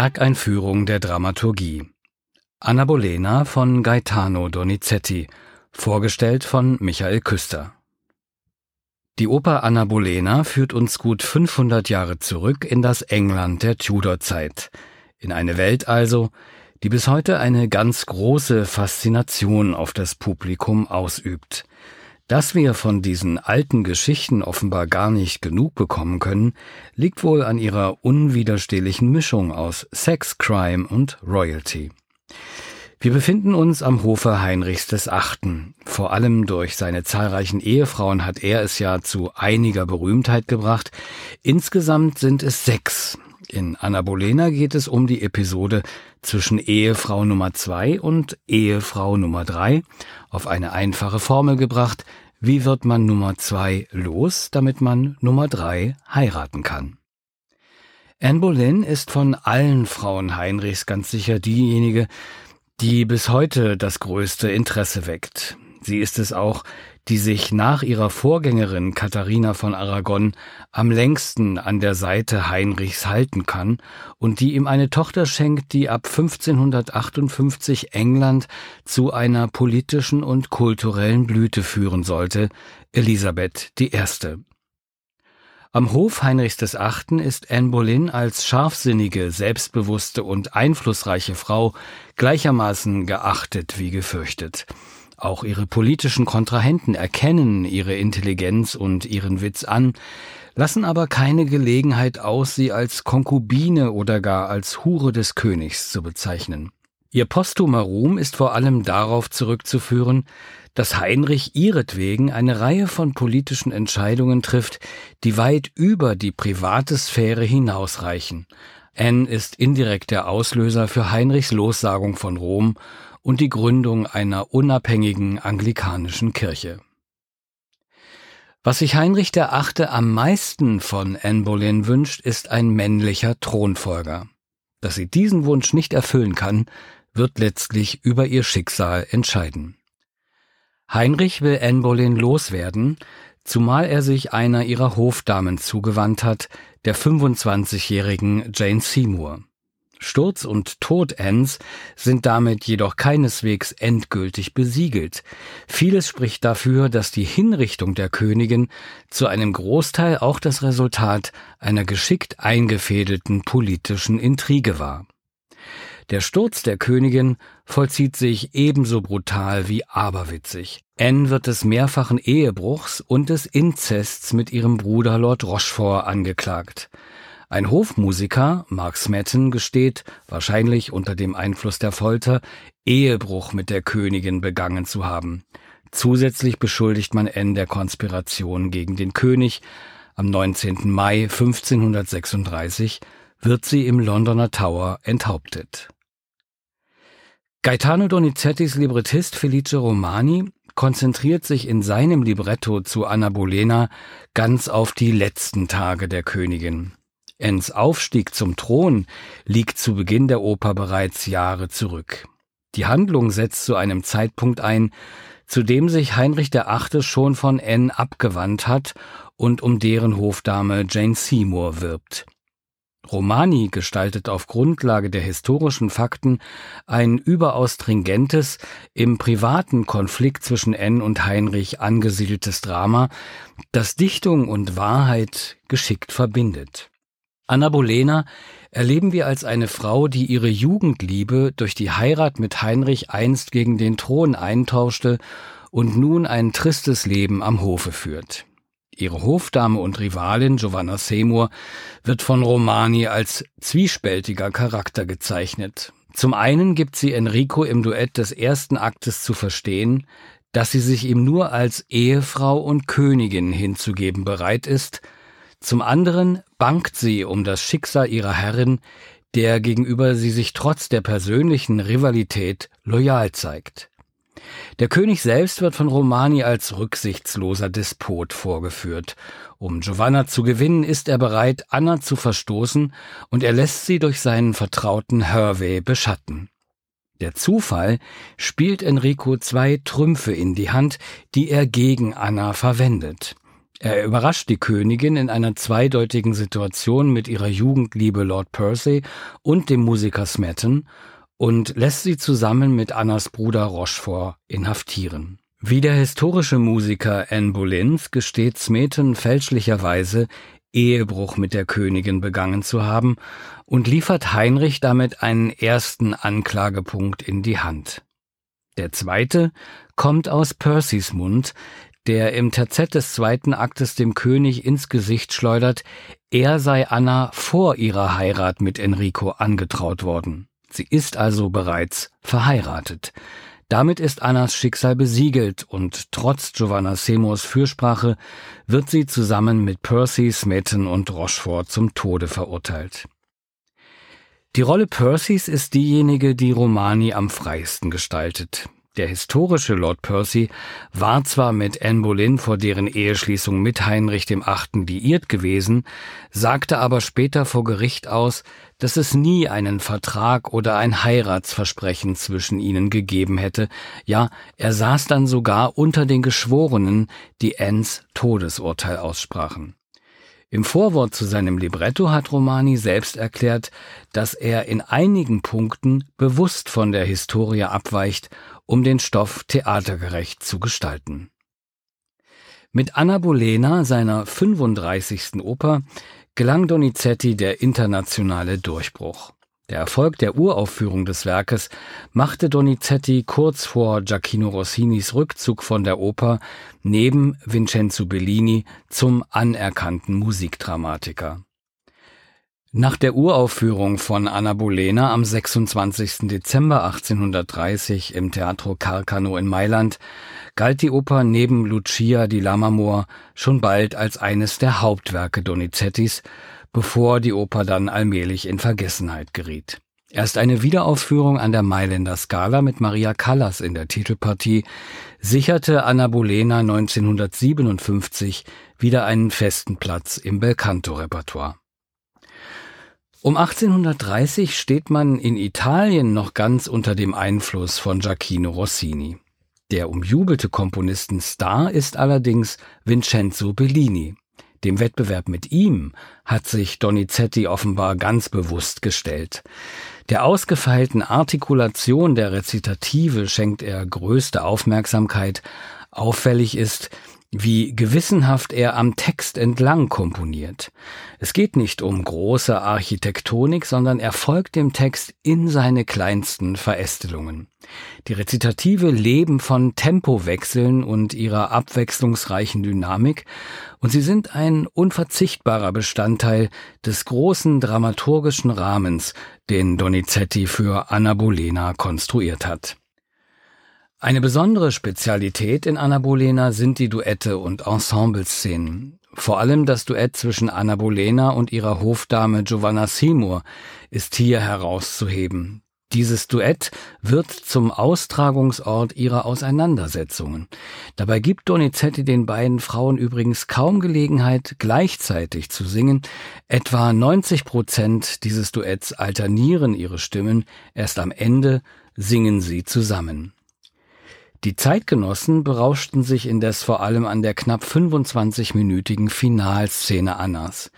Werkeinführung der Dramaturgie. Anna Bolena von Gaetano Donizetti, vorgestellt von Michael Küster. Die Oper Anna Bolena führt uns gut 500 Jahre zurück in das England der Tudorzeit, in eine Welt also, die bis heute eine ganz große Faszination auf das Publikum ausübt. Dass wir von diesen alten Geschichten offenbar gar nicht genug bekommen können, liegt wohl an ihrer unwiderstehlichen Mischung aus Sex, Crime und Royalty. Wir befinden uns am Hofe Heinrichs des Achten. Vor allem durch seine zahlreichen Ehefrauen hat er es ja zu einiger Berühmtheit gebracht. Insgesamt sind es sechs. In Anna Bolena geht es um die Episode zwischen Ehefrau Nummer zwei und Ehefrau Nummer drei. Auf eine einfache Formel gebracht. Wie wird man Nummer zwei los, damit man Nummer drei heiraten kann? Anne Boleyn ist von allen Frauen Heinrichs ganz sicher diejenige, die bis heute das größte Interesse weckt. Sie ist es auch, die sich nach ihrer Vorgängerin Katharina von Aragon am längsten an der Seite Heinrichs halten kann und die ihm eine Tochter schenkt, die ab 1558 England zu einer politischen und kulturellen Blüte führen sollte, Elisabeth I. Am Hof Heinrichs VIII. ist Anne Boleyn als scharfsinnige, selbstbewusste und einflussreiche Frau gleichermaßen geachtet wie gefürchtet. Auch ihre politischen Kontrahenten erkennen ihre Intelligenz und ihren Witz an, lassen aber keine Gelegenheit aus, sie als Konkubine oder gar als Hure des Königs zu bezeichnen. Ihr posthumer Ruhm ist vor allem darauf zurückzuführen, dass Heinrich ihretwegen eine Reihe von politischen Entscheidungen trifft, die weit über die private Sphäre hinausreichen. Anne ist indirekt der Auslöser für Heinrichs Lossagung von Rom und die Gründung einer unabhängigen anglikanischen Kirche. Was sich Heinrich Achte am meisten von Anne Boleyn wünscht, ist ein männlicher Thronfolger. Dass sie diesen Wunsch nicht erfüllen kann, wird letztlich über ihr Schicksal entscheiden. Heinrich will Anne Boleyn loswerden, zumal er sich einer ihrer Hofdamen zugewandt hat, der 25-jährigen Jane Seymour. Sturz und Tod Anns sind damit jedoch keineswegs endgültig besiegelt. Vieles spricht dafür, dass die Hinrichtung der Königin zu einem Großteil auch das Resultat einer geschickt eingefädelten politischen Intrige war. Der Sturz der Königin vollzieht sich ebenso brutal wie aberwitzig. Anne wird des mehrfachen Ehebruchs und des Inzests mit ihrem Bruder Lord Rochefort angeklagt. Ein Hofmusiker, Mark Smetten, gesteht, wahrscheinlich unter dem Einfluss der Folter, Ehebruch mit der Königin begangen zu haben. Zusätzlich beschuldigt man N der Konspiration gegen den König. Am 19. Mai 1536 wird sie im Londoner Tower enthauptet. Gaetano Donizettis Librettist Felice Romani konzentriert sich in seinem Libretto zu Anna Bolena ganz auf die letzten Tage der Königin. Enns Aufstieg zum Thron liegt zu Beginn der Oper bereits Jahre zurück. Die Handlung setzt zu einem Zeitpunkt ein, zu dem sich Heinrich VIII. schon von Anne abgewandt hat und um deren Hofdame Jane Seymour wirbt. Romani gestaltet auf Grundlage der historischen Fakten ein überaus stringentes, im privaten Konflikt zwischen Anne und Heinrich angesiedeltes Drama, das Dichtung und Wahrheit geschickt verbindet. Anna Bolena erleben wir als eine Frau, die ihre Jugendliebe durch die Heirat mit Heinrich einst gegen den Thron eintauschte und nun ein tristes Leben am Hofe führt. Ihre Hofdame und Rivalin Giovanna Seymour wird von Romani als zwiespältiger Charakter gezeichnet. Zum einen gibt sie Enrico im Duett des ersten Aktes zu verstehen, dass sie sich ihm nur als Ehefrau und Königin hinzugeben bereit ist, zum anderen bangt sie um das Schicksal ihrer Herrin, der gegenüber sie sich trotz der persönlichen Rivalität loyal zeigt. Der König selbst wird von Romani als rücksichtsloser Despot vorgeführt. Um Giovanna zu gewinnen, ist er bereit, Anna zu verstoßen, und er lässt sie durch seinen Vertrauten Hervey beschatten. Der Zufall spielt Enrico zwei Trümpfe in die Hand, die er gegen Anna verwendet. Er überrascht die Königin in einer zweideutigen Situation mit ihrer Jugendliebe Lord Percy und dem Musiker Smeton und lässt sie zusammen mit Annas Bruder Rochefort inhaftieren. Wie der historische Musiker Anne Boleyn gesteht Smeton fälschlicherweise, Ehebruch mit der Königin begangen zu haben und liefert Heinrich damit einen ersten Anklagepunkt in die Hand. Der zweite kommt aus Percys Mund, der im Terzett des zweiten Aktes dem König ins Gesicht schleudert, er sei Anna vor ihrer Heirat mit Enrico angetraut worden. Sie ist also bereits verheiratet. Damit ist Annas Schicksal besiegelt und trotz Giovanna Seymours Fürsprache wird sie zusammen mit Percy, Smeton und Rochefort zum Tode verurteilt. Die Rolle Percys ist diejenige, die Romani am freisten gestaltet. Der historische Lord Percy war zwar mit Anne Boleyn vor deren Eheschließung mit Heinrich dem Achten liiert gewesen, sagte aber später vor Gericht aus, dass es nie einen Vertrag oder ein Heiratsversprechen zwischen ihnen gegeben hätte, ja, er saß dann sogar unter den Geschworenen, die Annes Todesurteil aussprachen. Im Vorwort zu seinem Libretto hat Romani selbst erklärt, dass er in einigen Punkten bewusst von der Historie abweicht, um den Stoff theatergerecht zu gestalten. Mit Anna Bolena, seiner 35. Oper, gelang Donizetti der internationale Durchbruch. Der Erfolg der Uraufführung des Werkes machte Donizetti kurz vor Giacchino Rossinis Rückzug von der Oper neben Vincenzo Bellini zum anerkannten Musikdramatiker. Nach der Uraufführung von Anna Bolena am 26. Dezember 1830 im Teatro Carcano in Mailand galt die Oper neben Lucia di Lammermoor schon bald als eines der Hauptwerke Donizettis bevor die Oper dann allmählich in Vergessenheit geriet. Erst eine Wiederaufführung an der Mailänder Scala mit Maria Callas in der Titelpartie sicherte Anna Bolena 1957 wieder einen festen Platz im Belcanto-Repertoire. Um 1830 steht man in Italien noch ganz unter dem Einfluss von Giacchino Rossini. Der umjubelte Komponistenstar ist allerdings Vincenzo Bellini. Dem Wettbewerb mit ihm hat sich Donizetti offenbar ganz bewusst gestellt. Der ausgefeilten Artikulation der Rezitative schenkt er größte Aufmerksamkeit. Auffällig ist, wie gewissenhaft er am Text entlang komponiert. Es geht nicht um große Architektonik, sondern er folgt dem Text in seine kleinsten Verästelungen. Die Rezitative leben von Tempowechseln und ihrer abwechslungsreichen Dynamik, und sie sind ein unverzichtbarer Bestandteil des großen dramaturgischen Rahmens, den Donizetti für Anna Bolena konstruiert hat. Eine besondere Spezialität in Anna Bolena sind die Duette und Ensembleszenen. Vor allem das Duett zwischen Anna Bolena und ihrer Hofdame Giovanna Seymour ist hier herauszuheben. Dieses Duett wird zum Austragungsort ihrer Auseinandersetzungen. Dabei gibt Donizetti den beiden Frauen übrigens kaum Gelegenheit, gleichzeitig zu singen. Etwa 90 Prozent dieses Duetts alternieren ihre Stimmen, erst am Ende singen sie zusammen. Die Zeitgenossen berauschten sich indes vor allem an der knapp 25-minütigen Finalszene Annas.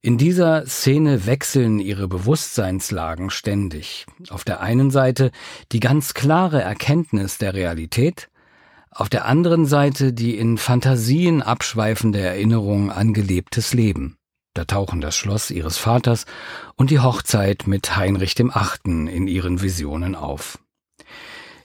In dieser Szene wechseln ihre Bewusstseinslagen ständig. Auf der einen Seite die ganz klare Erkenntnis der Realität, auf der anderen Seite die in Fantasien abschweifende Erinnerung an gelebtes Leben. Da tauchen das Schloss ihres Vaters und die Hochzeit mit Heinrich dem Achten in ihren Visionen auf.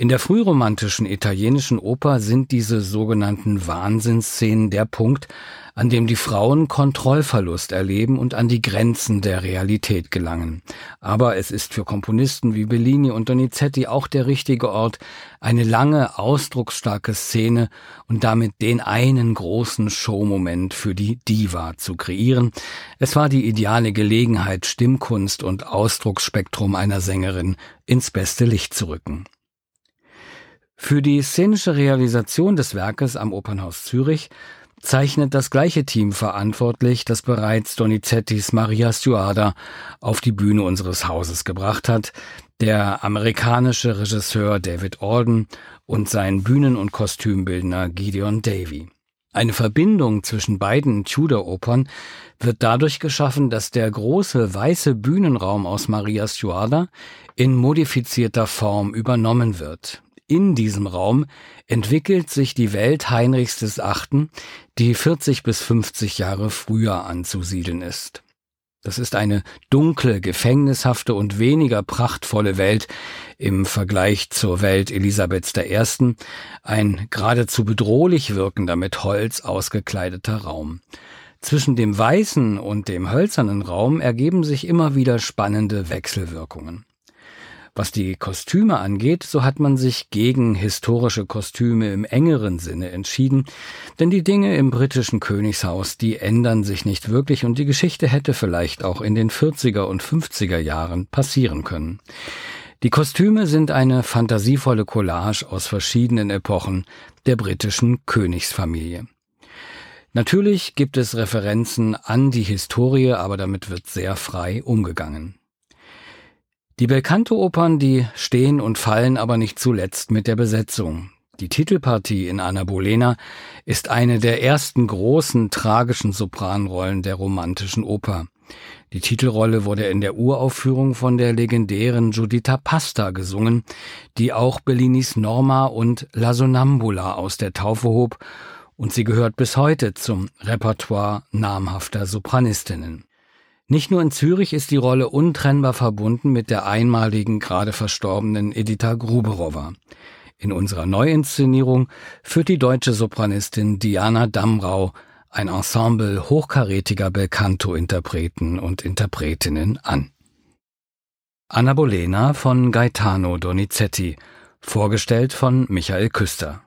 In der frühromantischen italienischen Oper sind diese sogenannten Wahnsinnsszenen der Punkt, an dem die Frauen Kontrollverlust erleben und an die Grenzen der Realität gelangen. Aber es ist für Komponisten wie Bellini und Donizetti auch der richtige Ort, eine lange, ausdrucksstarke Szene und damit den einen großen Showmoment für die Diva zu kreieren. Es war die ideale Gelegenheit, Stimmkunst und Ausdrucksspektrum einer Sängerin ins beste Licht zu rücken. Für die szenische Realisation des Werkes am Opernhaus Zürich zeichnet das gleiche Team verantwortlich, das bereits Donizettis Maria Stuarda auf die Bühne unseres Hauses gebracht hat, der amerikanische Regisseur David Alden und sein Bühnen- und Kostümbildner Gideon Davy. Eine Verbindung zwischen beiden Tudor-Opern wird dadurch geschaffen, dass der große weiße Bühnenraum aus Maria Stuarda in modifizierter Form übernommen wird. In diesem Raum entwickelt sich die Welt Heinrichs des Achten, die 40 bis 50 Jahre früher anzusiedeln ist. Das ist eine dunkle, gefängnishafte und weniger prachtvolle Welt im Vergleich zur Welt Elisabeths I., ein geradezu bedrohlich wirkender mit Holz ausgekleideter Raum. Zwischen dem weißen und dem hölzernen Raum ergeben sich immer wieder spannende Wechselwirkungen. Was die Kostüme angeht, so hat man sich gegen historische Kostüme im engeren Sinne entschieden, denn die Dinge im britischen Königshaus, die ändern sich nicht wirklich und die Geschichte hätte vielleicht auch in den 40er und 50er Jahren passieren können. Die Kostüme sind eine fantasievolle Collage aus verschiedenen Epochen der britischen Königsfamilie. Natürlich gibt es Referenzen an die Historie, aber damit wird sehr frei umgegangen. Die Belcanto-Opern, die stehen und fallen aber nicht zuletzt mit der Besetzung. Die Titelpartie in Anna Bolena ist eine der ersten großen tragischen Sopranrollen der romantischen Oper. Die Titelrolle wurde in der Uraufführung von der legendären Giuditta Pasta gesungen, die auch Bellinis Norma und La Sonnambula aus der Taufe hob, und sie gehört bis heute zum Repertoire namhafter Sopranistinnen. Nicht nur in Zürich ist die Rolle untrennbar verbunden mit der einmaligen, gerade verstorbenen Edita Gruberowa. In unserer Neuinszenierung führt die deutsche Sopranistin Diana Damrau ein Ensemble hochkarätiger Belcanto-Interpreten und Interpretinnen an. Anna Bolena von Gaetano Donizetti, vorgestellt von Michael Küster.